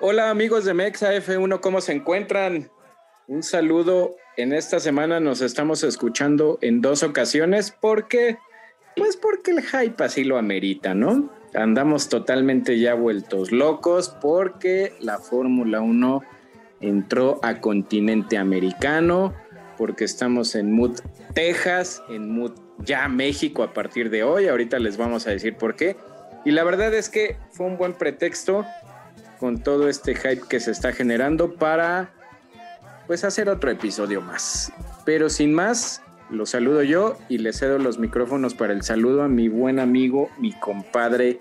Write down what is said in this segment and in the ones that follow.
Hola amigos de Mexa F1, ¿cómo se encuentran? Un saludo. En esta semana nos estamos escuchando en dos ocasiones porque, pues porque el hype así lo amerita, ¿no? Andamos totalmente ya vueltos locos porque la Fórmula 1 entró a continente americano, porque estamos en Mood Texas, en Mood ya México a partir de hoy. Ahorita les vamos a decir por qué. Y la verdad es que fue un buen pretexto con todo este hype que se está generando para pues hacer otro episodio más. Pero sin más, lo saludo yo y le cedo los micrófonos para el saludo a mi buen amigo, mi compadre,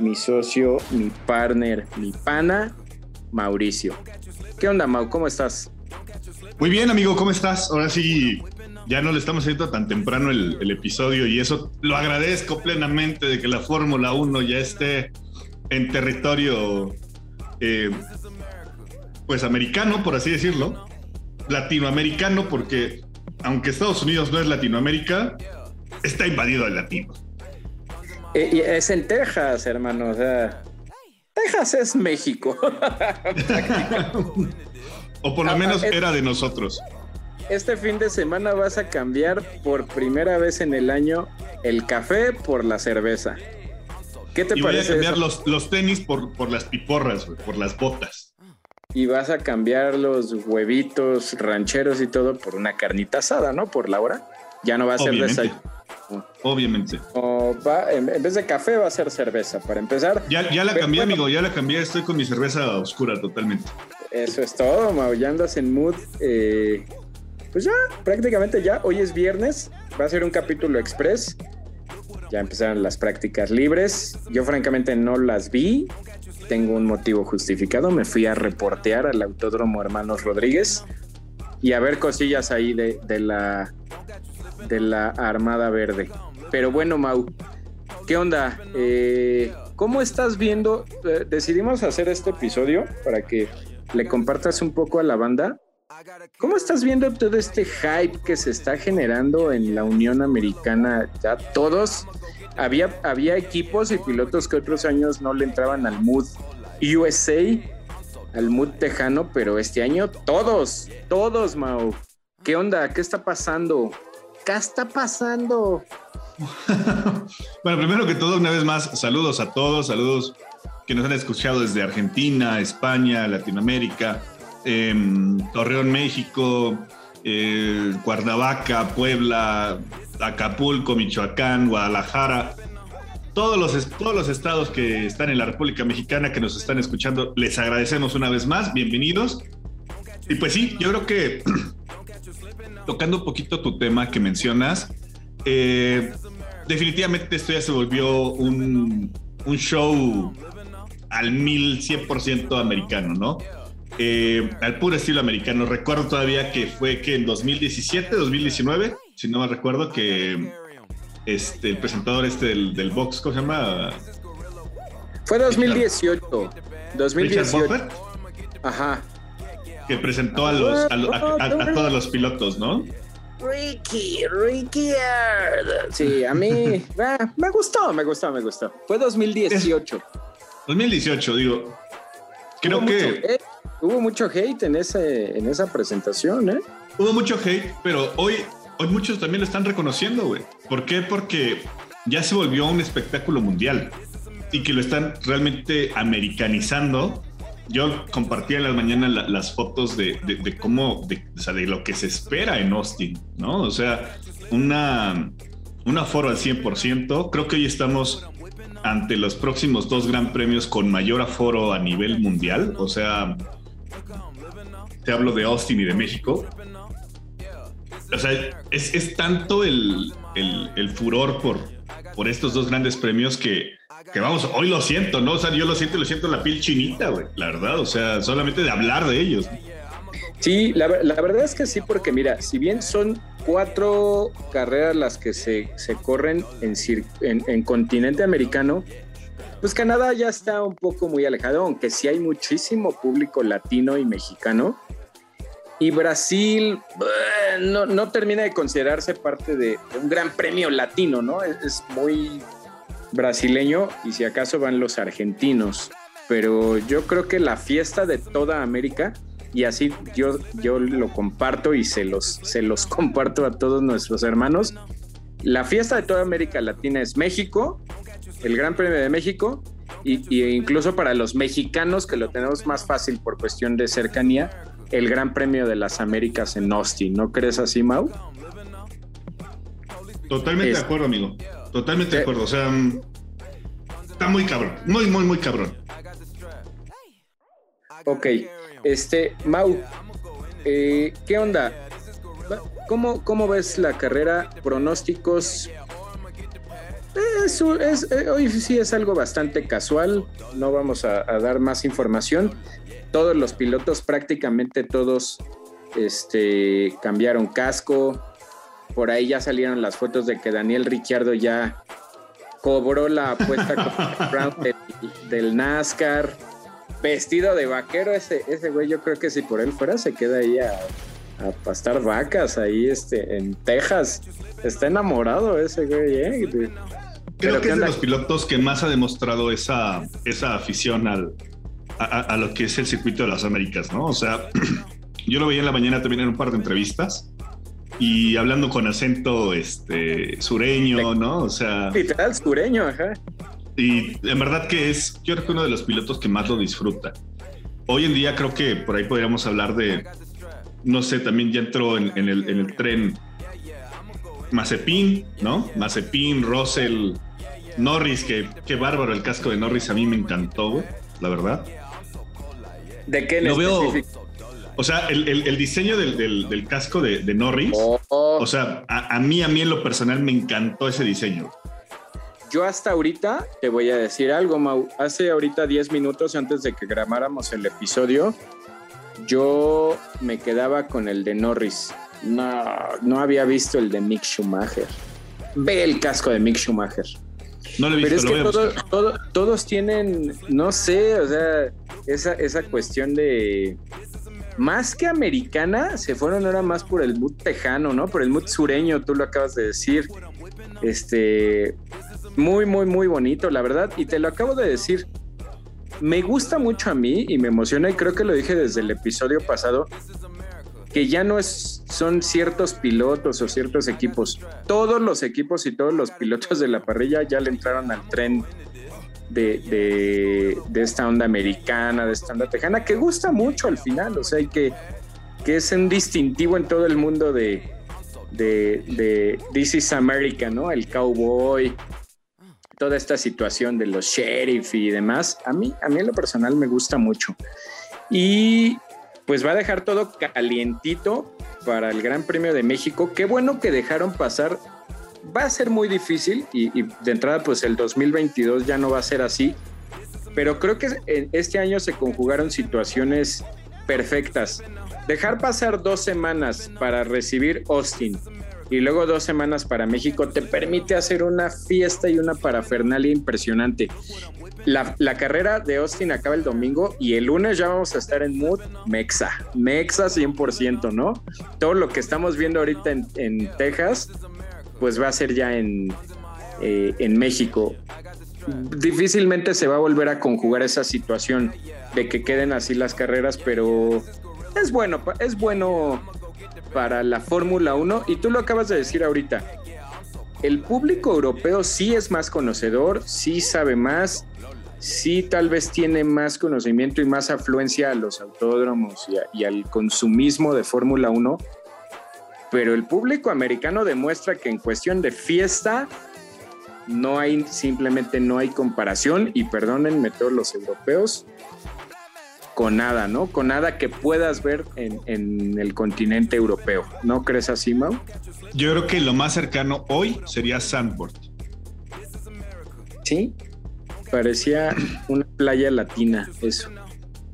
mi socio, mi partner, mi pana, Mauricio. ¿Qué onda, Mau? ¿Cómo estás? Muy bien, amigo, ¿cómo estás? Ahora sí, ya no le estamos haciendo tan temprano el, el episodio y eso lo agradezco plenamente de que la Fórmula 1 ya esté en territorio eh, pues americano, por así decirlo, latinoamericano, porque aunque Estados Unidos no es Latinoamérica, está invadido de latinos. Y es en Texas, hermano. O sea, Texas es México. o por lo menos ah, era de nosotros. Este fin de semana vas a cambiar por primera vez en el año el café por la cerveza. ¿Qué te y parece? Voy a cambiar los, los, tenis por, por las piporras, por las botas. Y vas a cambiar los huevitos rancheros y todo por una carnita asada, ¿no? Por la hora. Ya no va a ser desayuno. Obviamente. O va, en, vez de café va a ser cerveza, para empezar. Ya, ya la cambié, amigo, ya la cambié. Estoy con mi cerveza oscura totalmente. Eso es todo, Mau. Ya andas en mood. Eh, pues ya, prácticamente ya. Hoy es viernes. Va a ser un capítulo express ya empezaron las prácticas libres. Yo francamente no las vi. Tengo un motivo justificado. Me fui a reportear al Autódromo Hermanos Rodríguez y a ver cosillas ahí de, la, de la Armada Verde. Pero bueno, Mau, ¿qué onda? Eh, ¿Cómo estás viendo? Eh, decidimos hacer este episodio para que le compartas un poco a la banda ¿Cómo estás viendo todo este hype que se está generando en la Unión Americana? Ya todos, había, había equipos y pilotos que otros años no le entraban al mood USA, al mood tejano, pero este año todos, todos, Mau. ¿Qué onda? ¿Qué está pasando? ¿Qué está pasando? bueno, primero que todo, una vez más, saludos a todos, saludos que nos han escuchado desde Argentina, España, Latinoamérica, Em, Torreón, México, eh, Cuernavaca, Puebla, Acapulco, Michoacán, Guadalajara. Todos los, todos los estados que están en la República Mexicana que nos están escuchando, les agradecemos una vez más. Bienvenidos. Y pues sí, yo creo que tocando un poquito tu tema que mencionas, eh, definitivamente esto ya se volvió un, un show al mil cien por ciento americano, ¿no? Eh, al puro estilo americano. Recuerdo todavía que fue que en 2017, 2019, si no me recuerdo, que este, el presentador este del, box, ¿cómo se llama? Fue 2018. 2018. Ajá. Que presentó a, los, a, todos los pilotos, ¿no? Ricky, Ricky. Sí, a mí eh, me gustó, me gustó, me gustó. Fue 2018. 2018, digo. Creo que. Hubo mucho hate en, ese, en esa presentación, ¿eh? Hubo mucho hate, pero hoy, hoy muchos también lo están reconociendo, güey. ¿Por qué? Porque ya se volvió un espectáculo mundial y que lo están realmente americanizando. Yo compartía en la mañana las fotos de, cómo, de, o sea, de lo que se espera en Austin, ¿no? O sea, una, un aforo al 100%. Creo que hoy estamos ante los próximos dos gran premios con mayor aforo a nivel mundial. O sea, te hablo de Austin y de México. O sea, es, tanto el, furor por, por estos dos grandes premios que, vamos, hoy lo siento, ¿no? O sea, yo lo siento lo siento en la piel chinita, güey, la verdad. O sea, solamente de hablar de ellos. Sí, la, verdad es que sí, porque mira, si bien son cuatro carreras las que se, corren en, en, en continente americano, pues Canadá ya está un poco muy alejado, aunque sí hay muchísimo público latino y mexicano. Y Brasil eh, no, termina de considerarse parte de, un gran premio latino, ¿no? Es, muy brasileño y si acaso van los argentinos. pero yo creo que la fiesta de toda América, y así yo, yo lo comparto y se los, se los comparto a todos nuestros hermanos, la fiesta de toda América Latina es México, el Gran Premio de México, y, incluso para los mexicanos que lo tenemos más fácil por cuestión de cercanía, el Gran Premio de las Américas en Austin. ¿No crees así, Mau? Totalmente de acuerdo, amigo. Totalmente de acuerdo. O sea, mm, está muy cabrón. Muy, muy, muy cabrón. Ok. Este, Mau, eh, ¿qué onda? ¿Cómo, ¿Cómo ves la carrera? ¿Pronósticos? Es, eh, hoy sí es algo bastante casual, no vamos a, dar más información. Todos los pilotos, prácticamente todos, este, cambiaron casco. Por ahí ya salieron las fotos de que Daniel Ricciardo ya cobró la apuesta del, del, NASCAR. Vestido de vaquero, ese, ese güey, yo creo que si por él fuera, se queda ahí a, a pastar vacas ahí este, en Texas. Está enamorado ese güey, ¿eh? Creo que es de los pilotos que más ha demostrado esa, esa afición al, a, lo que es el circuito de las Américas, ¿no? O sea, yo lo veía en la mañana también en un par de entrevistas y hablando con acento este sureño, ¿no? O sea, literal sureño, ajá. Y en verdad que es, yo creo que uno de los pilotos que más lo disfruta. Hoy en día creo que por ahí podríamos hablar de, no sé, también ya entró en, el, en el tren Mazepin, ¿no? Mazepin, Russell, Norris, que qué bárbaro el casco de Norris, a mí me encantó, la verdad. ¿De qué Lo veo, o sea, el, diseño del, casco de, Norris, oh. o sea, a, mí, a mí en lo personal me encantó ese diseño. Yo hasta ahorita te voy a decir algo, Mau. Hace ahorita 10 minutos antes de que grabáramos el episodio, yo me quedaba con el de Norris. No, no había visto el de Mick Schumacher. Ve el casco de Mick Schumacher. No lo he visto, Pero es que todos tienen, no sé, o sea, esa, esa cuestión de más que americana, se fueron ahora más por el mood tejano, ¿no? Por el mood sureño, tú lo acabas de decir. Este, muy, muy, muy bonito, la verdad. Y te lo acabo de decir. Me gusta mucho a mí y me emociona, y creo que lo dije desde el episodio pasado, que ya no es, son ciertos pilotos o ciertos equipos. Todos los equipos y todos los pilotos de la parrilla ya le entraron al tren de, esta onda americana, de esta onda tejana, que gusta mucho al final, o sea, y que, que es un distintivo en todo el mundo de, de, de This is America, ¿no? El cowboy, toda esta situación de los sheriff y demás, a mí, a mí en lo personal me gusta mucho. Y pues va a dejar todo calientito para el Gran Premio de México. Qué bueno que dejaron pasar. Va a ser muy difícil y, de entrada pues el 2022 ya no va a ser así. Pero creo que este año se conjugaron situaciones perfectas. Dejar pasar dos semanas para recibir Austin y luego dos semanas para México te permite hacer una fiesta y una parafernalia impresionante la, carrera de Austin acaba el domingo y el lunes ya vamos a estar en mood Mexa, Mexa 100%, ¿no? Todo lo que estamos viendo ahorita en, Texas, pues va a ser ya en, eh, en México. Difícilmente se va a volver a conjugar esa situación de que queden así las carreras, pero es bueno, es bueno para la Fórmula 1 y tú lo acabas de decir ahorita. El público europeo sí es más conocedor, sí sabe más, sí tal vez tiene más conocimiento y más afluencia a los autódromos y, al consumismo de Fórmula 1, pero el público americano demuestra que en cuestión de fiesta no hay, simplemente no hay comparación y perdónenme todos los europeos, con nada, ¿no? Con nada que puedas ver en, en, el continente europeo. ¿No crees así, Mau? Yo creo que lo más cercano hoy sería Sandboard. Sí, Parecía una playa latina, eso.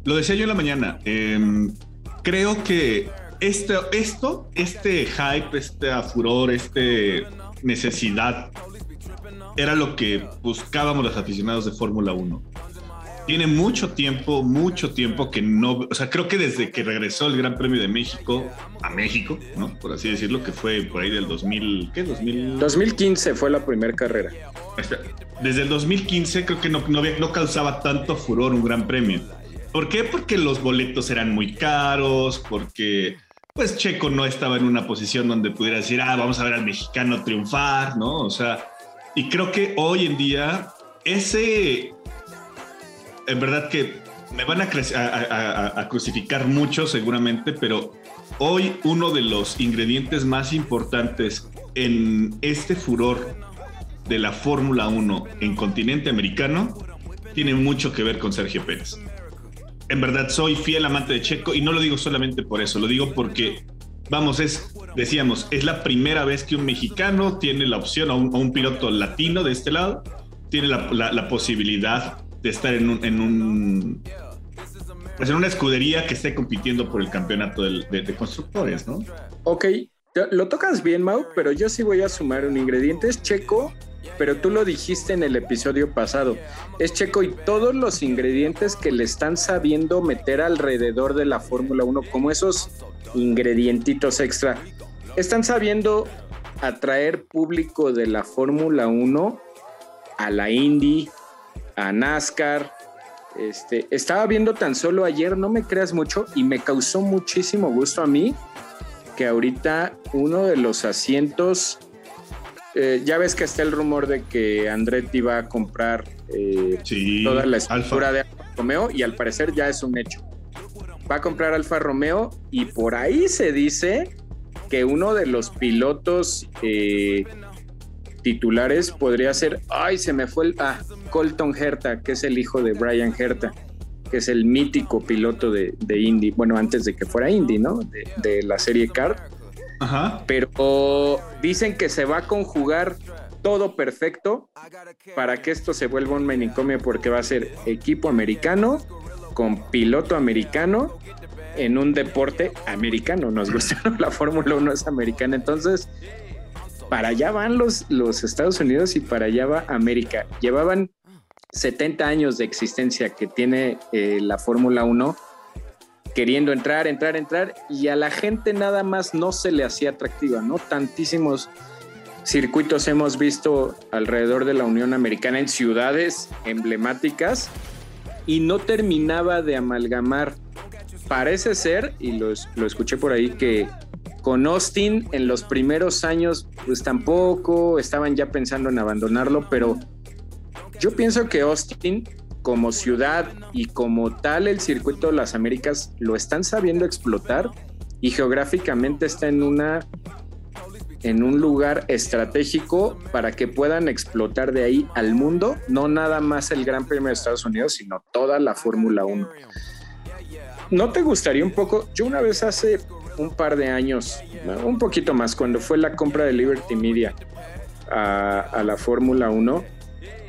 Lo decía yo en la mañana. Em, creo que esto, esto, este hype, este furor, este necesidad, era lo que buscábamos los aficionados de Fórmula 1. tiene mucho tiempo, mucho tiempo que no, o sea, creo que desde que regresó el Gran Premio de México a México, ¿no? Por así decirlo, que fue por ahí del 2000, ¿qué? 2000... 2015 fue la primera carrera. Desde el 2015 creo que no, no, no causaba tanto furor un Gran Premio. ¿Por qué? Porque los boletos eran muy caros, porque pues Checo no estaba en una posición donde pudiera decir, ah, vamos a ver al mexicano triunfar, ¿no? O sea, y creo que hoy en día ese, en verdad que me van a, crucificar mucho seguramente, pero hoy uno de los ingredientes más importantes en este furor de la Fórmula 1 en continente americano tiene mucho que ver con Sergio Pérez. En verdad soy fiel amante de Checo y no lo digo solamente por eso, lo digo porque, vamos, es, decíamos, es la primera vez que un mexicano tiene la opción, o un piloto latino de este lado, tiene la, posibilidad de estar en un, en un pues en una escudería que esté compitiendo por el campeonato de, constructores, ¿no? Ok, lo tocas bien, Mau, pero yo sí voy a sumar un ingrediente. Es Checo, pero tú lo dijiste en el episodio pasado. Es Checo y todos los ingredientes que le están sabiendo meter alrededor de la Fórmula 1, como esos ingredientitos extra, están sabiendo atraer público de la Fórmula 1 a la Indy, a NASCAR. Este, estaba viendo tan solo ayer, no me creas mucho, y me causó muchísimo gusto a mí que ahorita uno de los asientos, eh, ya ves que está el rumor de que Andretti va a comprar eh, toda la estructura de Alfa Romeo y al parecer ya es un hecho. Va a comprar Alfa Romeo y por ahí se dice que uno de los pilotos eh, titulares podría ser, ay, se me fue el, ah, Colton Herta, que es el hijo de Brian Herta, que es el mítico piloto de, de Indy, bueno, antes de que fuera Indy, ¿no? De, la serie Kart. Ajá. Pero dicen que se va a conjugar todo perfecto para que esto se vuelva un manicomio porque va a ser equipo americano con piloto americano en un deporte americano. Nos gusta, la Fórmula 1 es americana. Entonces, para allá van los, los Estados Unidos y para allá va América. Llevaban 70 años de existencia que tiene eh, la Fórmula 1 queriendo entrar, entrar, entrar y a la gente nada más no se le hacía atractiva, ¿no? Tantísimos circuitos hemos visto alrededor de la Unión Americana en ciudades emblemáticas y no terminaba de amalgamar. Parece ser, y lo, lo escuché por ahí, que con Austin en los primeros años, pues tampoco estaban ya pensando en abandonarlo, pero yo pienso que Austin como ciudad y como tal el circuito de las Américas lo están sabiendo explotar y geográficamente está en una en un lugar estratégico para que puedan explotar de ahí al mundo, no nada más el Gran Premio de Estados Unidos, sino toda la Fórmula 1. ¿No te gustaría un poco? Yo una vez hace un par de años, un poquito más, cuando fue la compra de Liberty Media a, la Fórmula 1,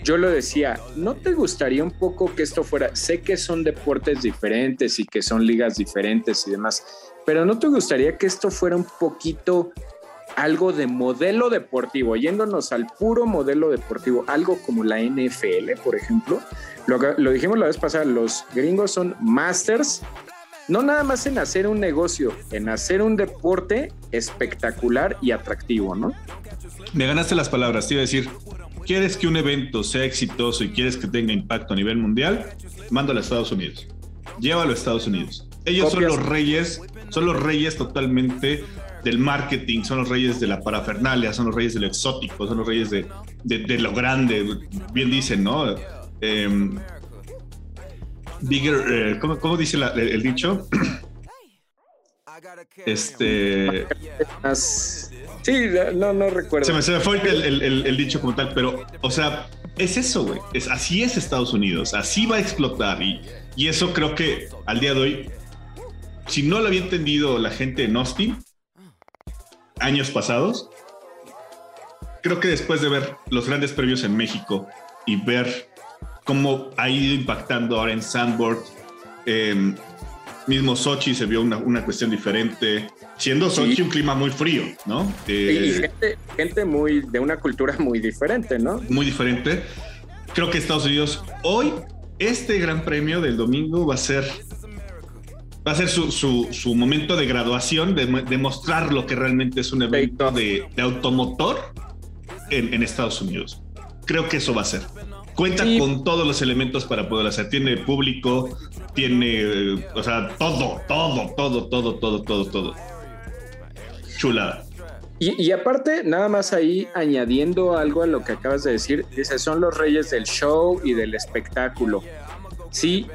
yo lo decía, ¿no te gustaría un poco que esto fuera? Sé que son deportes diferentes y que son ligas diferentes y demás, pero ¿no te gustaría que esto fuera un poquito algo de modelo deportivo, yéndonos al puro modelo deportivo, algo como la NFL, por ejemplo? Lo, lo dijimos la vez pasada, los gringos son masters no nada más en hacer un negocio, en hacer un deporte espectacular y atractivo, ¿no? Me ganaste las palabras, te iba a decir, ¿quieres que un evento sea exitoso y quieres que tenga impacto a nivel mundial? Mándalo a Estados Unidos. Llévalo a Estados Unidos. Ellos son los reyes, son los reyes totalmente del marketing, son los reyes de la parafernalia, son los reyes de lo exótico, son los reyes de, lo grande, bien dicen, ¿no? Em, bigger, eh, ¿cómo, dice el, dicho? Este. Sí, no, no recuerdo. Se me, se me fue el, dicho como tal, pero, o sea, es eso, güey. Es, así es Estados Unidos, así va a explotar. Y, y eso creo que al día de hoy, si no lo había entendido la gente en Austin, años pasados, creo que después de ver los grandes premios en México y ver cómo ha ido impactando ahora en Sandboard. Em, mismo Sochi se vio una, cuestión diferente, siendo Sochi un clima muy frío, ¿no? Eh, gente, muy de una cultura muy diferente, ¿no? Muy diferente. Creo que Estados Unidos hoy este gran premio del domingo va a ser va a ser su, su, momento de graduación, de, mostrar lo que realmente es un evento de, automotor en, Estados Unidos. Creo que eso va a ser. Cuenta con todos los elementos para poder hacer. Tiene público, tiene, eh, o sea, todo, todo, todo, todo, todo, todo, todo. Chulada. Y, y, aparte, nada más ahí añadiendo algo a lo que acabas de decir, dice, son los reyes del show y del espectáculo. Sí,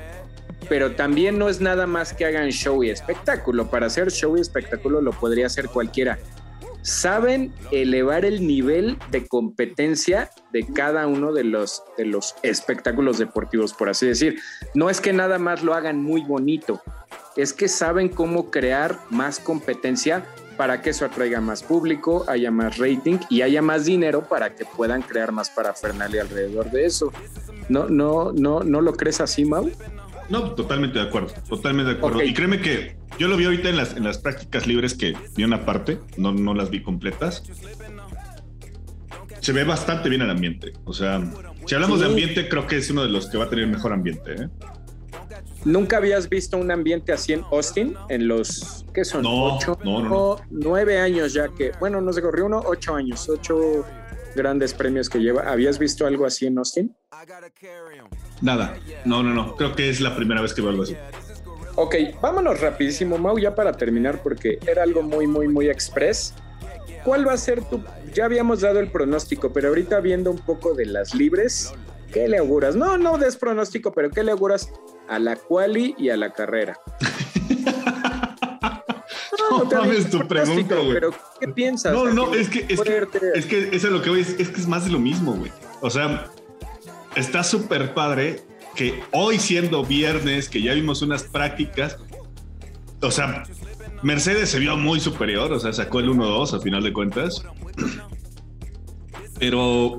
pero también no es nada más que hagan show y espectáculo. Para hacer show y espectáculo lo podría hacer cualquiera. Saben elevar el nivel de competencia de cada uno de los, de los espectáculos deportivos, por así decir. No es que nada más lo hagan muy bonito, es que saben cómo crear más competencia para que eso atraiga más público, haya más rating y haya más dinero para que puedan crear más parafernalia alrededor de eso. ¿No, no, no, no lo crees así, Mau? No, totalmente de acuerdo, totalmente de acuerdo. Y créeme que yo lo vi ahorita en las, en las prácticas libres que vi una parte, no, no las vi completas. Se ve bastante bien el ambiente. O sea, si hablamos de ambiente, creo que es uno de los que va a tener mejor ambiente. ¿eh? ¿Nunca habías visto un ambiente así en Austin? En los, ¿qué son? No, ocho, no, no, Nueve años ya que, bueno, no se corrió uno, ocho años, ocho grandes premios que lleva. ¿Habías visto algo así en Austin? Nada, no, no, no. Creo que es la primera vez que veo algo así. Ok, vámonos rapidísimo, Mau, ya para terminar, porque era algo muy, muy, muy express. ¿Cuál va a ser tu... Ya habíamos dado el pronóstico, pero ahorita viendo un poco de las libres, ¿qué le auguras? No, no des pronóstico, pero ¿qué le auguras a la quali y a la carrera? No, mames tu pregunta, güey. Pero, ¿qué piensas? No, no, es que, es que, es que, es lo que voy, es, es que es más de lo mismo, güey. O sea, está súper padre que hoy siendo viernes, que ya vimos unas prácticas, o sea, Mercedes se vio muy superior, o sea, sacó el 1-2 a final de cuentas. Pero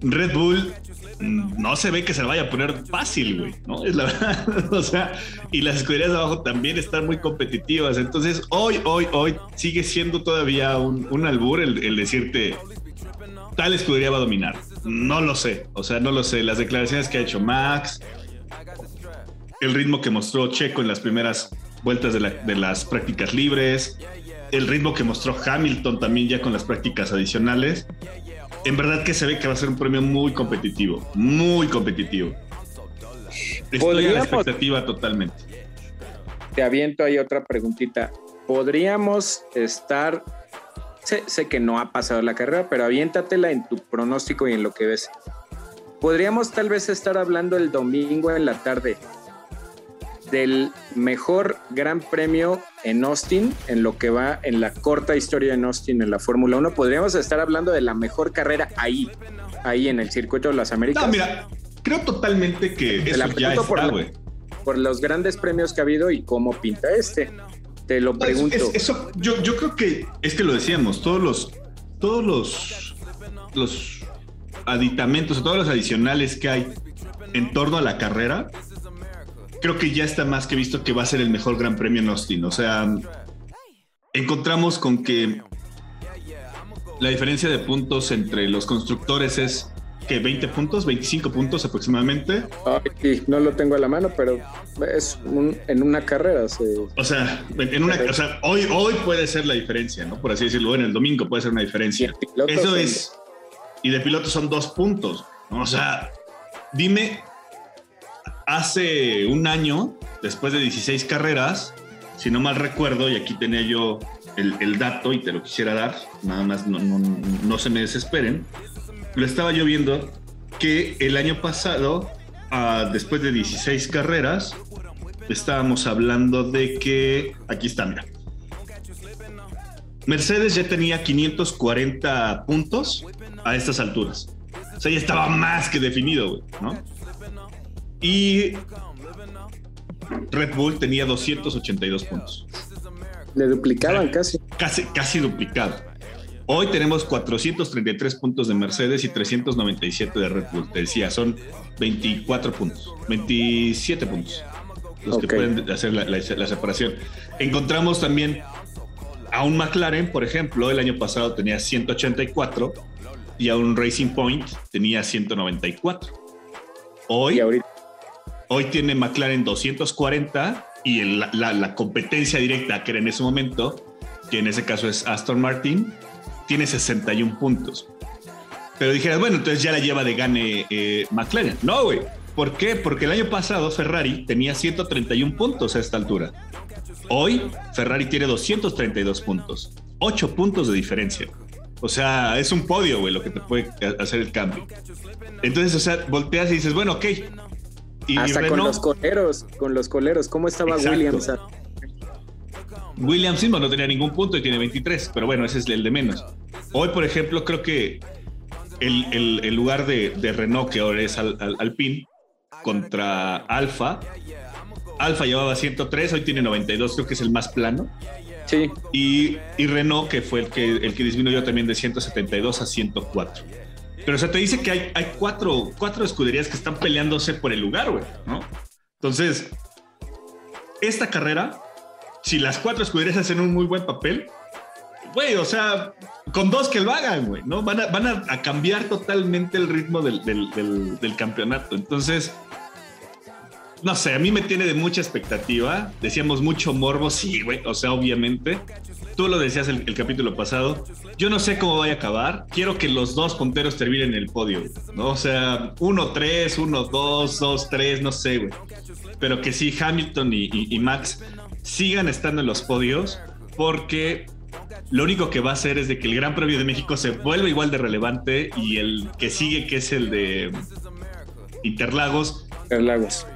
Red Bull no se ve que se vaya a poner fácil, güey, ¿no? Es la verdad, o sea, y las escuderías de abajo también están muy competitivas. Entonces, hoy, hoy, hoy sigue siendo todavía un, albur el decirte, tal escudería va a dominar. No lo sé, o sea, no lo sé. Las declaraciones que ha hecho Max, el ritmo que mostró Checo en las primeras vueltas de, las prácticas libres, el ritmo que mostró Hamilton también ya con las prácticas adicionales. En verdad que se ve que va a ser un premio muy competitivo, muy competitivo. Estoy a la expectativa totalmente. Te aviento ahí otra preguntita. ¿Podríamos estar sé, que no ha pasado la carrera, pero aviéntatela en tu pronóstico y en lo que ves. Podríamos tal vez estar hablando el domingo en la tarde del mejor gran premio en Austin, en lo que va en la corta historia en Austin en la Fórmula 1. Podríamos estar hablando de la mejor carrera ahí, ahí en el circuito de las Américas. No, mira, creo totalmente que eso ya está, por los grandes premios que ha habido y cómo pinta este. Te lo pregunto. eso, yo, yo creo que es que lo decíamos, todos los, todos los, los aditamentos todos los adicionales que hay en torno a la carrera, creo que ya está más que visto que va a ser el mejor gran premio en Austin. O sea, encontramos con que la diferencia de puntos entre los constructores es que 20 puntos, 25 puntos aproximadamente. sí, no lo tengo a la mano, pero es en una carrera. O sea, en una, o sea, hoy, hoy puede ser la diferencia, ¿no? Por así decirlo, en el domingo puede ser una diferencia. Eso es. Y de piloto son dos puntos. O sea, dime, hace un año, después de 16 carreras, si no mal recuerdo, y aquí tenía yo el, dato y te lo quisiera dar, nada más no, se me desesperen lo estaba yo viendo que el año pasado, ah, después de 16 carreras, estábamos hablando de que, aquí está, mira. Mercedes ya tenía 540 puntos a estas alturas. O sea, ya estaba más que definido, ¿no? Y Red Bull tenía 282 puntos. Le duplicaban casi. Casi, casi duplicado. Hoy tenemos 433 puntos de Mercedes y 397 de Red Bull. Te decía, son 24 puntos, 27 puntos los que pueden hacer la, separación. Encontramos también a un McLaren, por ejemplo, el año pasado tenía 184 y a un Racing Point tenía 194. Hoy, Hoy tiene McLaren 240 y la, la, competencia directa que era en ese momento, que en ese caso es Aston Martin, tiene 61 puntos. Pero dijeras, bueno, entonces ya la lleva de gane eh, McLaren. No, güey. ¿Por qué? Porque el año pasado Ferrari tenía 131 puntos a esta altura. Hoy Ferrari tiene 232 puntos. 8 puntos de diferencia. O sea, es un podio, güey, lo que te puede hacer el cambio. Entonces, o sea, volteas y dices, bueno, ok. Y Hasta con los coleros, con los coleros. ¿Cómo estaba Williams? Williams mismo no tenía ningún punto y tiene 23, pero bueno, ese es el de menos. Hoy, por ejemplo, creo que el, lugar de, Renault, que ahora es al, Alpine, contra Alfa, Alfa llevaba 103, hoy tiene 92, creo que es el más plano. Sí. Y, Renault, que fue el que, el que disminuyó también de 172 a 104. Pero o te dice que hay, hay cuatro, cuatro escuderías que están peleándose por el lugar, güey, ¿no? Entonces, esta carrera, si las cuatro escuderías hacen un muy buen papel, güey, o sea, con dos que lo hagan, güey, ¿no? Van a, van a, cambiar totalmente el ritmo del, del, del campeonato. Entonces, no sé, a mí me tiene de mucha expectativa. Decíamos mucho morbo, sí, güey. O sea, obviamente. Tú lo decías el, capítulo pasado. Yo no sé cómo vaya a acabar. Quiero que los dos punteros terminen en el podio, ¿no? O sea, 1-3, 1-2, 2-3, no sé, güey. Pero que sí, Hamilton y, y, Max sigan estando en los podios porque lo único que va a hacer es de que el Gran Premio de México se vuelva igual de relevante y el que sigue, que es el de Interlagos, Interlagos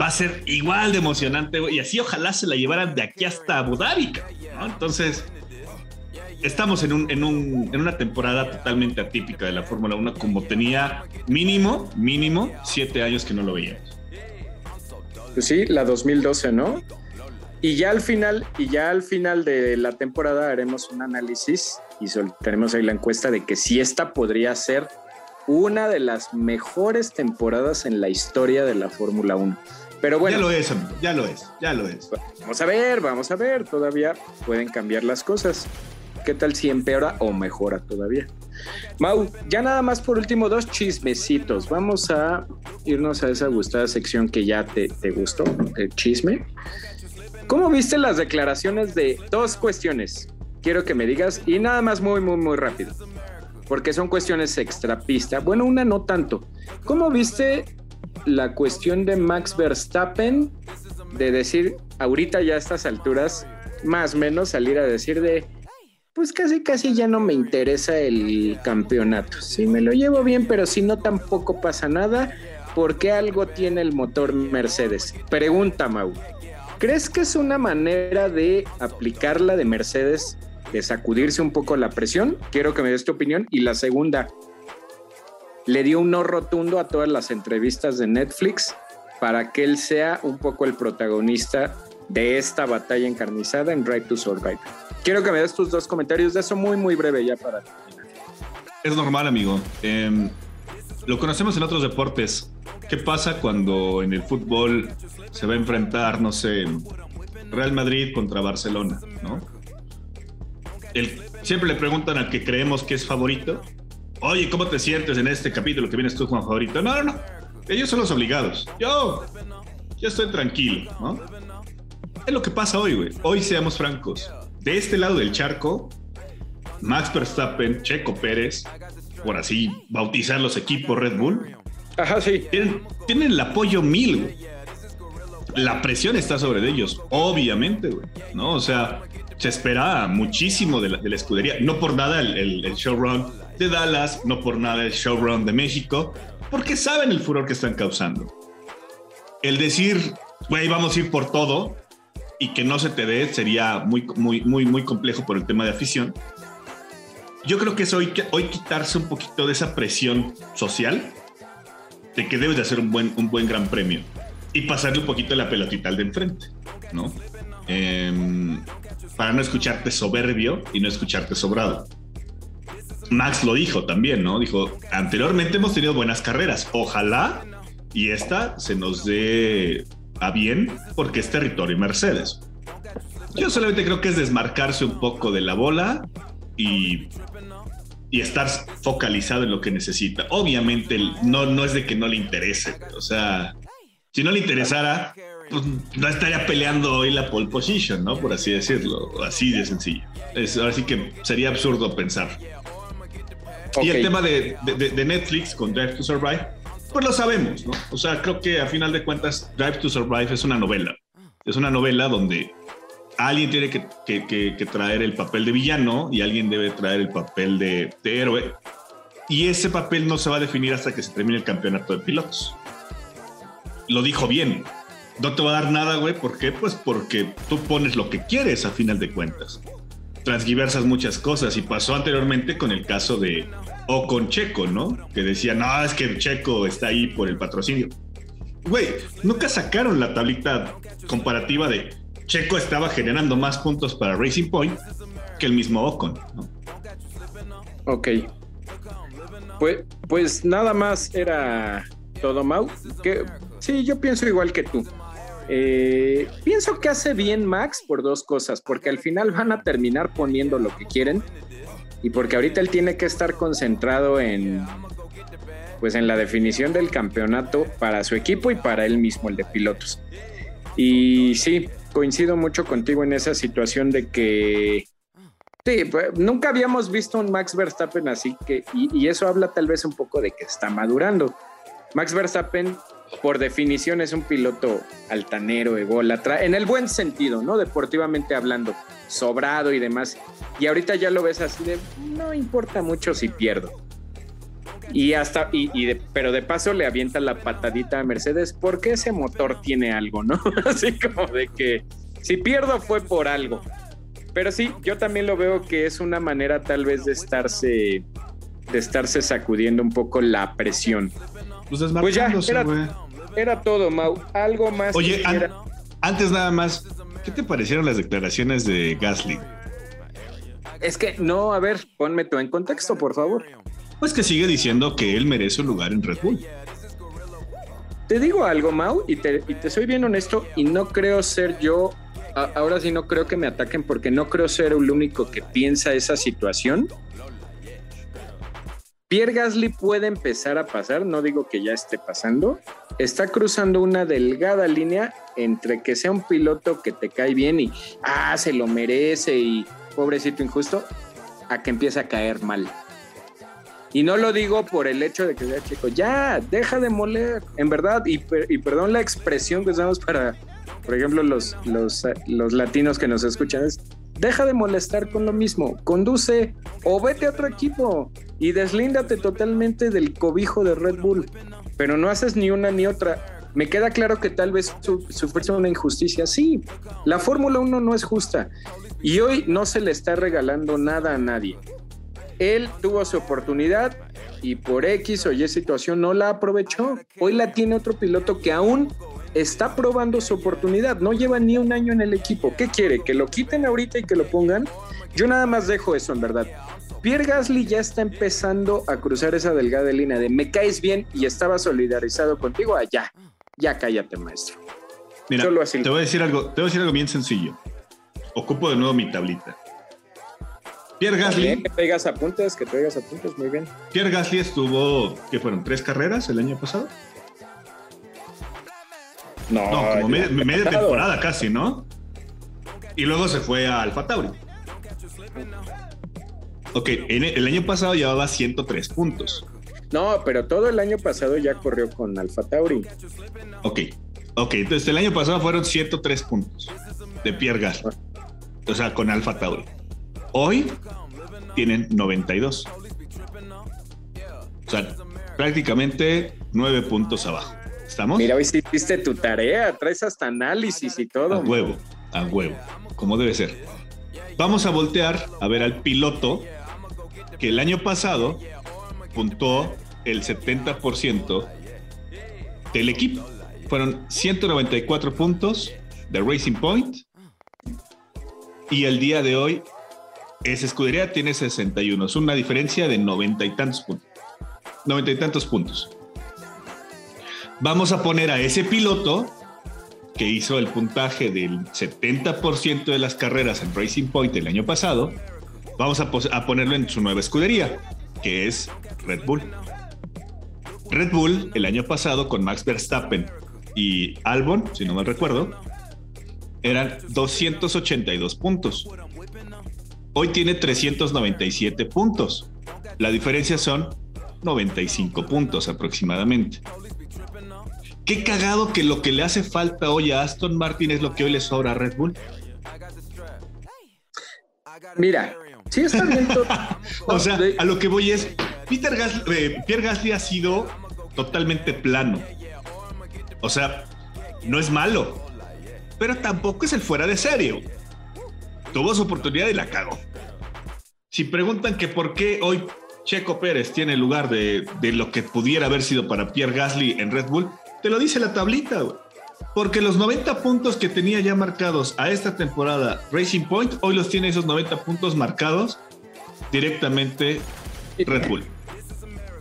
va a ser igual de emocionante, y así ojalá se la llevaran de aquí hasta Abu Dhabi, Entonces, estamos en, un, en, un, en una temporada totalmente atípica de la Fórmula 1, como tenía mínimo, mínimo, siete años que no lo veíamos. Pues sí, la 2012, ¿no? Y ya al final, y ya al final de la temporada haremos un análisis y tenemos ahí la encuesta de que si esta podría ser una de las mejores temporadas en la historia de la Fórmula 1. Pero bueno. Ya lo es, ya lo es, ya lo es. Vamos a ver, vamos a ver. Todavía pueden cambiar las cosas. ¿Qué tal si empeora o mejora todavía? Mau, ya nada más por último, dos chismecitos. Vamos a irnos a esa gustada sección que ya te, te gustó, el chisme. ¿Cómo viste las declaraciones de dos cuestiones? Quiero que me digas, y nada más muy, muy, muy rápido, porque son cuestiones extrapista. Bueno, una no tanto. ¿Cómo viste la cuestión de Max Verstappen de decir, ahorita ya a estas alturas, más o menos salir a decir de, pues casi casi ya no me interesa el campeonato. Si me lo llevo bien, pero si no tampoco pasa nada, porque algo tiene el motor Mercedes? Pregunta Mau. ¿Crees que es una manera de aplicarla de Mercedes, de sacudirse un poco la presión? Quiero que me des tu opinión. Y la segunda, le dio un no rotundo a todas las entrevistas de Netflix para que él sea un poco el protagonista de esta batalla encarnizada en Drive to Survive. Quiero que me des tus dos comentarios de eso muy, muy breve ya para terminar. Es normal, amigo. Em, lo conocemos en otros deportes. ¿Qué pasa cuando en el fútbol se va a enfrentar, no sé, Real Madrid contra Barcelona, ¿no? siempre le preguntan al que creemos que es favorito Oye, ¿cómo te sientes en este capítulo que vienes tú como favorito? No, no, no. Ellos son los obligados. Yo, yo estoy tranquilo, ¿no? Es lo que pasa hoy, güey. Hoy seamos francos. De este lado del charco, Max Verstappen, Checo Pérez, por así bautizar los equipos Red Bull, Ajá, sí. Tienen, el apoyo mil, güey. La presión está sobre ellos, obviamente, güey. ¿No? O sea, se espera muchísimo de la, escudería. No por nada el, el, el showrun de Dallas, no por nada el showrun de México, porque saben el furor que están causando. El decir, güey, vamos a ir por todo y que no se te dé sería muy, muy, muy, muy complejo por el tema de afición. Yo creo que es hoy, hoy quitarse un poquito de esa presión social de que debes de hacer un buen, un buen gran premio y pasarle un poquito la pelotita al de enfrente, ¿no? Em, para no escucharte soberbio y no escucharte sobrado. Max lo dijo también, ¿no? Dijo, anteriormente hemos tenido buenas carreras, ojalá y esta se nos dé a bien porque es territorio Mercedes. Yo solamente creo que es desmarcarse un poco de la bola y, y estar focalizado en lo que necesita. Obviamente no, no es de que no le interese, o sea, Si no le interesara, pues, no estaría peleando hoy la pole position, ¿no? Por así decirlo, así de sencillo. Es, que sería absurdo pensar. Y el tema de, de, Netflix con Drive to Survive, pues lo sabemos, ¿no? O sea, creo que a final de cuentas Drive to Survive es una novela. Es una novela donde alguien tiene que, que, que, traer el papel de villano y alguien debe traer el papel de, de, héroe. Y ese papel no se va a definir hasta que se termine el campeonato de pilotos. Lo dijo bien. No te va a dar nada, güey. ¿Por qué? Pues porque tú pones lo que quieres a final de cuentas. Transgiversas muchas cosas y pasó anteriormente con el caso de o con Checo, ¿no? Que decía, no, es que Checo está ahí por el patrocinio. Güey, nunca sacaron la tablita comparativa de Checo estaba generando más puntos para Racing Point que el mismo Ocon. ¿no? Ok. Pues, pues nada más era todo Mau. Que, sí, yo pienso igual que tú. Eh, pienso que hace bien Max por dos cosas, porque al final van a terminar poniendo lo que quieren y porque ahorita él tiene que estar concentrado en pues en la definición del campeonato para su equipo y para él mismo, el de pilotos. Y sí, coincido mucho contigo en esa situación de que sí, pues, nunca habíamos visto un Max Verstappen así que, y, y eso habla tal vez un poco de que está madurando. Max Verstappen por definición es un piloto altanero, ególatra, en el buen sentido, ¿no? Deportivamente hablando, sobrado y demás. Y ahorita ya lo ves así de, no importa mucho si pierdo. Y hasta, y, pero de paso le avienta la patadita a Mercedes porque ese motor tiene algo, ¿no? Así como de que si pierdo fue por algo. Pero sí, yo también lo veo que es una manera tal vez de estarse, de estarse sacudiendo un poco la presión. Pues, pues ya, era, todo, Mau. Algo más. Oye, antes nada más, ¿qué te parecieron las declaraciones de Gasly? Es que, no, a ver, ponme tú en contexto, por favor. Pues que sigue diciendo que él merece un lugar en Red Bull. Te digo algo, Mau, y te, y te soy bien honesto, y no creo ser yo, ahora sí no creo que me ataquen porque no creo ser el único que piensa esa situación Pierre Gasly puede empezar a pasar, no digo que ya esté pasando, está cruzando una delgada línea entre que sea un piloto que te cae bien y, ah, se lo merece y pobrecito injusto, a que empiece a caer mal. Y no lo digo por el hecho de que sea chico, ya, deja de moler, en verdad, y, perdón la expresión que usamos para, por ejemplo, los, los, los latinos que nos escuchan, es, deja de molestar con lo mismo, conduce o vete a otro equipo y deslíndate totalmente del cobijo de Red Bull, pero no haces ni una ni otra. Me queda claro que tal vez su, sufriste una injusticia. Sí, la Fórmula 1 no es justa y hoy no se le está regalando nada a nadie. Él tuvo su oportunidad y por X o Y situación no la aprovechó. Hoy la tiene otro piloto que aún está probando su oportunidad. No lleva ni un año en el equipo. ¿Qué quiere? ¿Que lo quiten ahorita y que lo pongan? Yo nada más dejo eso, en verdad. Pierre Gasly ya está empezando a cruzar esa delgada línea de me caes bien y estaba solidarizado contigo allá. Ya cállate, maestro. Mira, te voy a decir algo, te voy a decir algo bien sencillo. Ocupo de nuevo mi tablita. Pierre Gasly. que pegas apuntes, que traigas apuntes, muy bien. Pierre Gasly estuvo, ¿qué fueron? ¿Tres carreras el año pasado? No, como media, temporada casi, ¿no? Y luego se fue a Alfa Tauri. Ok, el año pasado llevaba 103 puntos. No, pero todo el año pasado ya corrió con Alfa Tauri. Ok, ok, entonces el año pasado fueron 103 puntos de Pierre Gasly. O sea, con Alfa Tauri. Hoy tienen 92. O sea, prácticamente 9 puntos abajo. ¿Estamos? Mira, hoy hiciste tu tarea, traes hasta análisis y todo. A huevo, a huevo, como debe ser. Vamos a voltear a ver al piloto que el año pasado puntó el 70% del equipo. Fueron 194 puntos de Racing Point y el día de hoy esa escudería tiene 61. Es una diferencia de 90 y tantos puntos. 90 y tantos puntos. Vamos a poner a ese piloto que hizo el puntaje del 70% de las carreras en Racing Point el año pasado vamos a, ponerlo en su nueva escudería, que es Red Bull. Red Bull el año pasado con Max Verstappen y Albon, si no mal recuerdo, eran 282 puntos. Hoy tiene 397 puntos. La diferencia son 95 puntos aproximadamente. Qué cagado que lo que le hace falta hoy a Aston Martin es lo que hoy le sobra a Red Bull. Mira, sí está bien. o sea, a lo que voy es, Peter eh, Pierre Gasly ha sido totalmente plano. O sea, no es malo, pero tampoco es el fuera de serio. Tuvo su oportunidad y la cagó. Si preguntan que por qué hoy Checo Pérez tiene lugar de, lo que pudiera haber sido para Pierre Gasly en Red Bull, te lo dice la tablita, Porque los 90 puntos que tenía ya marcados a esta temporada Racing Point, hoy los tiene esos 90 puntos marcados directamente Red Bull.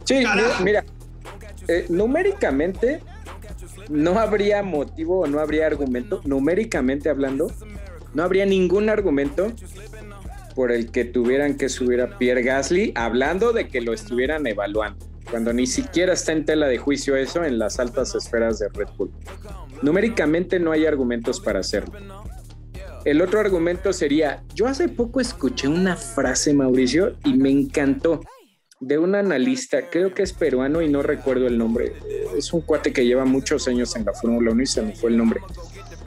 Sí, mira, eh, numéricamente no habría motivo o no habría argumento, numéricamente hablando, no habría ningún argumento por el que tuvieran que subir a Pierre Gasly, hablando de que lo estuvieran evaluando, cuando ni siquiera está en tela de juicio eso en las altas esferas de Red Bull. Numéricamente no hay argumentos para hacerlo. El otro argumento sería, yo hace poco escuché una frase, Mauricio, y me encantó, de un analista, creo que es peruano y no recuerdo el nombre. Es un cuate que lleva muchos años en la Fórmula 1 y se me fue el nombre.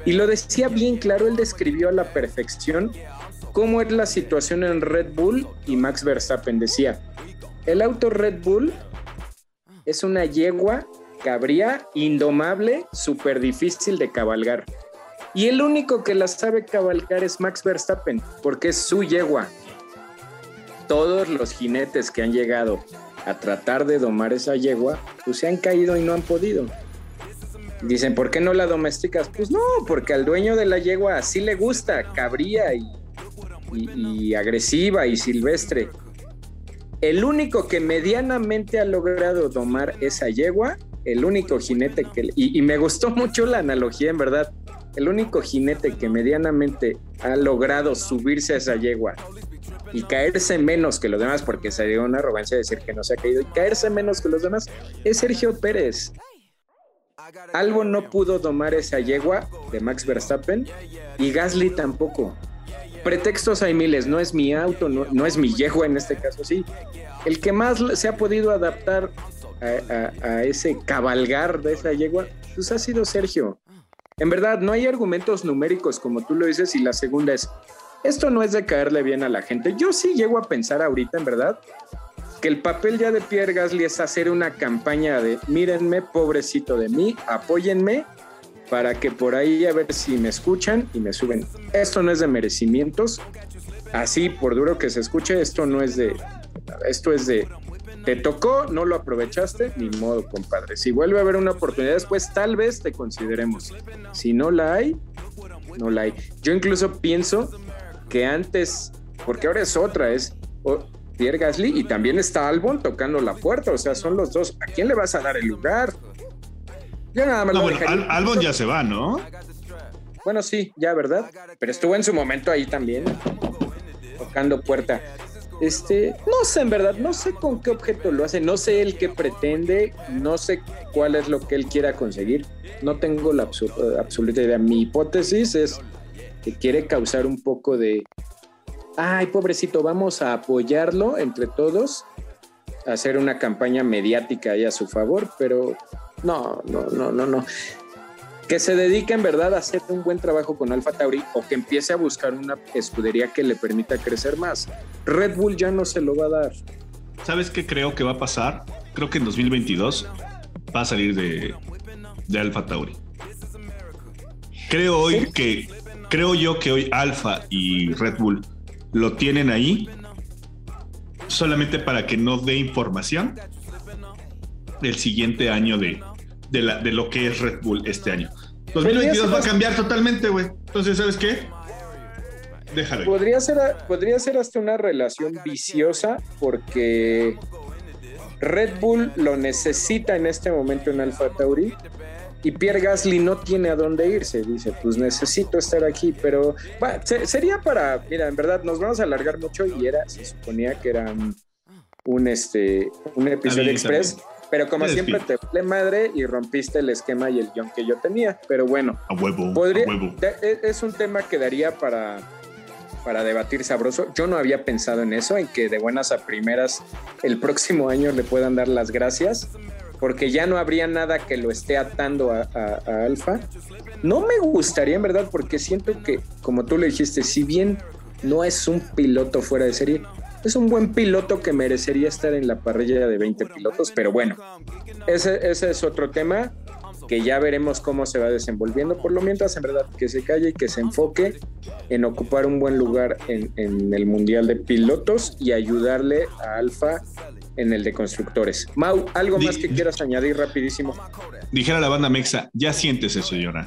Y lo decía bien claro, él describió a la perfección cómo es la situación en Red Bull y Max Verstappen decía, el auto Red Bull es una yegua cabría indomable, súper difícil de cabalgar. Y el único que la sabe cabalgar es Max Verstappen, porque es su yegua. Todos los jinetes que han llegado a tratar de domar esa yegua, pues se han caído y no han podido. Dicen, ¿por qué no la domesticas? Pues no, porque al dueño de la yegua así le gusta, cabría y y, agresiva y silvestre. El único que medianamente ha logrado domar esa yegua, el único jinete que... Y, me gustó mucho la analogía, en verdad. El único jinete que medianamente ha logrado subirse a esa yegua y caerse menos que los demás, porque sería una arrogancia decir que no se ha caído, y caerse menos que los demás, es Sergio Pérez. Algo no pudo domar esa yegua de Max Verstappen y Gasly tampoco pretextos hay miles, no es mi auto, no, es mi yegua en este caso, sí. El que más se ha podido adaptar a, ese cabalgar de esa yegua, pues ha sido Sergio. En verdad, no hay argumentos numéricos como tú lo dices y la segunda es, esto no es de caerle bien a la gente. Yo sí llego a pensar ahorita, en verdad, que el papel ya de Pierre Gasly es hacer una campaña de, mírenme, pobrecito de mí, apóyenme para que por ahí a ver si me escuchan y me suben. Esto no es de merecimientos, así por duro que se escuche, esto no es de, esto es de, te tocó, no lo aprovechaste, ni modo, compadre. Si vuelve a haber una oportunidad después, tal vez te consideremos. Si no la hay, no la hay. Yo incluso pienso que antes, porque ahora es otra, es Pierre Gasly y también está Albon tocando la puerta, o sea, son los dos. ¿A quién le vas a dar el lugar? Yo nada más no, bueno, Albon ya se va, ¿no? Bueno, sí, ya, ¿verdad? Pero estuvo en su momento ahí también, tocando puerta. Este, no sé, en verdad, no sé con qué objeto lo hace, no sé el qué pretende, no sé cuál es lo que él quiera conseguir, no tengo la absoluta idea. Mi hipótesis es que quiere causar un poco de, ay, pobrecito, vamos a apoyarlo entre todos, hacer una campaña mediática ahí a su favor, pero no, no, no, no, no. Que se dedique en verdad a hacer un buen trabajo con Alfa Tauri o que empiece a buscar una escudería que le permita crecer más. Red Bull ya no se lo va a dar. ¿Sabes qué creo que va a pasar? Creo que en 2022 va a salir de, de Alfa Tauri. Creo hoy que creo yo que hoy Alfa y Red Bull lo tienen ahí solamente para que no dé información del siguiente año de, de, lo que es Red Bull este año. 2022 va a cambiar totalmente, güey. Entonces, ¿sabes qué? Déjalo. Podría ser, podría ser hasta una relación viciosa porque Red Bull lo necesita en este momento en Alfa Tauri y Pierre Gasly no tiene a dónde irse. Dice, pues necesito estar aquí, pero sería para, mira, en verdad nos vamos a alargar mucho y era, se suponía que era un, este, un episodio express. Pero como siempre te fue madre y rompiste el esquema y el guion que yo tenía. Pero bueno, a huevo, podría, a huevo. e, es un tema que daría para, para debatir sabroso. Yo no había pensado en eso, en que de buenas a primeras el próximo año le puedan dar las gracias, porque ya no habría nada que lo esté atando a, a Alfa. No me gustaría, en verdad, porque siento que, como tú le dijiste, si bien no es un piloto fuera de serie, es un buen piloto que merecería estar en la parrilla de 20 pilotos, pero bueno, ese, ese es otro tema que ya veremos cómo se va desenvolviendo. Por lo mientras, en verdad, que se calle y que se enfoque en ocupar un buen lugar en, en el Mundial de Pilotos y ayudarle a Alfa en el de constructores. Mau, ¿algo más que quieras añadir rapidísimo? Dijera la banda Mexa, ya siéntese, señora.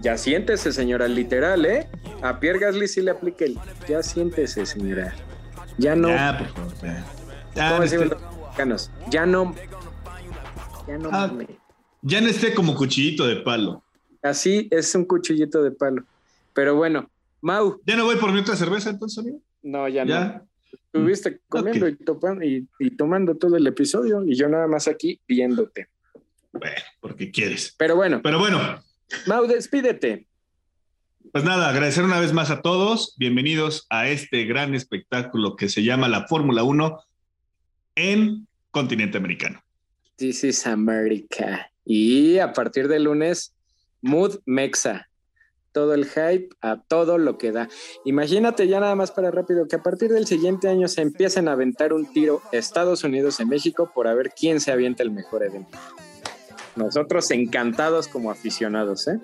Ya siéntese, señora, literal, ¿eh? A Pierre Gasly sí le aplique el ya siéntese, señora. Ya no. Ya, por favor. Ya, ya, no, ya no. Ya no. Ah, ya no esté como cuchillito de palo. Así es un cuchillito de palo. Pero bueno, Mau. ¿Ya no voy por mi otra cerveza entonces, amigo? No, ya, no. Estuviste comiendo y, y, tomando todo el episodio y yo nada más aquí viéndote. Bueno, porque quieres. Pero bueno. Pero bueno. Mau, despídete. Pues nada, agradecer una vez más a todos. Bienvenidos a este gran espectáculo que se llama la Fórmula 1 en continente americano. This is America. Y a partir de lunes, Mood Mexa. Todo el hype a todo lo que da. Imagínate ya nada más para rápido que a partir del siguiente año se empiecen a aventar un tiro Estados Unidos en México por a ver quién se avienta el mejor evento. Nosotros encantados como aficionados, ¿eh?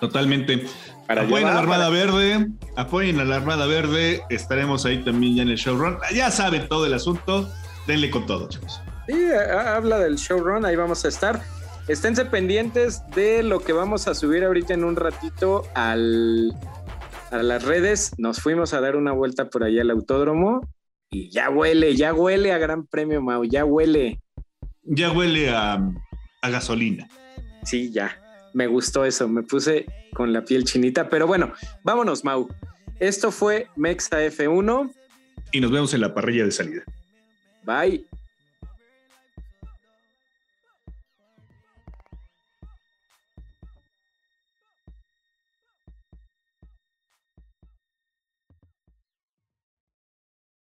Totalmente. apoyen a la Armada Verde, apoyen a la Armada Verde, estaremos ahí también ya en el showrun. Ya saben todo el asunto, denle con todo, chicos. Sí, habla del showrun, ahí vamos a estar. Esténse pendientes de lo que vamos a subir ahorita en un ratito al, a las redes. Nos fuimos a dar una vuelta por allá al autódromo y ya huele, ya huele a Gran Premio Mau, ya huele. Ya huele a, a gasolina. Sí, ya me gustó eso, me puse con la piel chinita, pero bueno, vámonos, Mau. Esto fue Mexa F1. Y nos vemos en la parrilla de salida. Bye.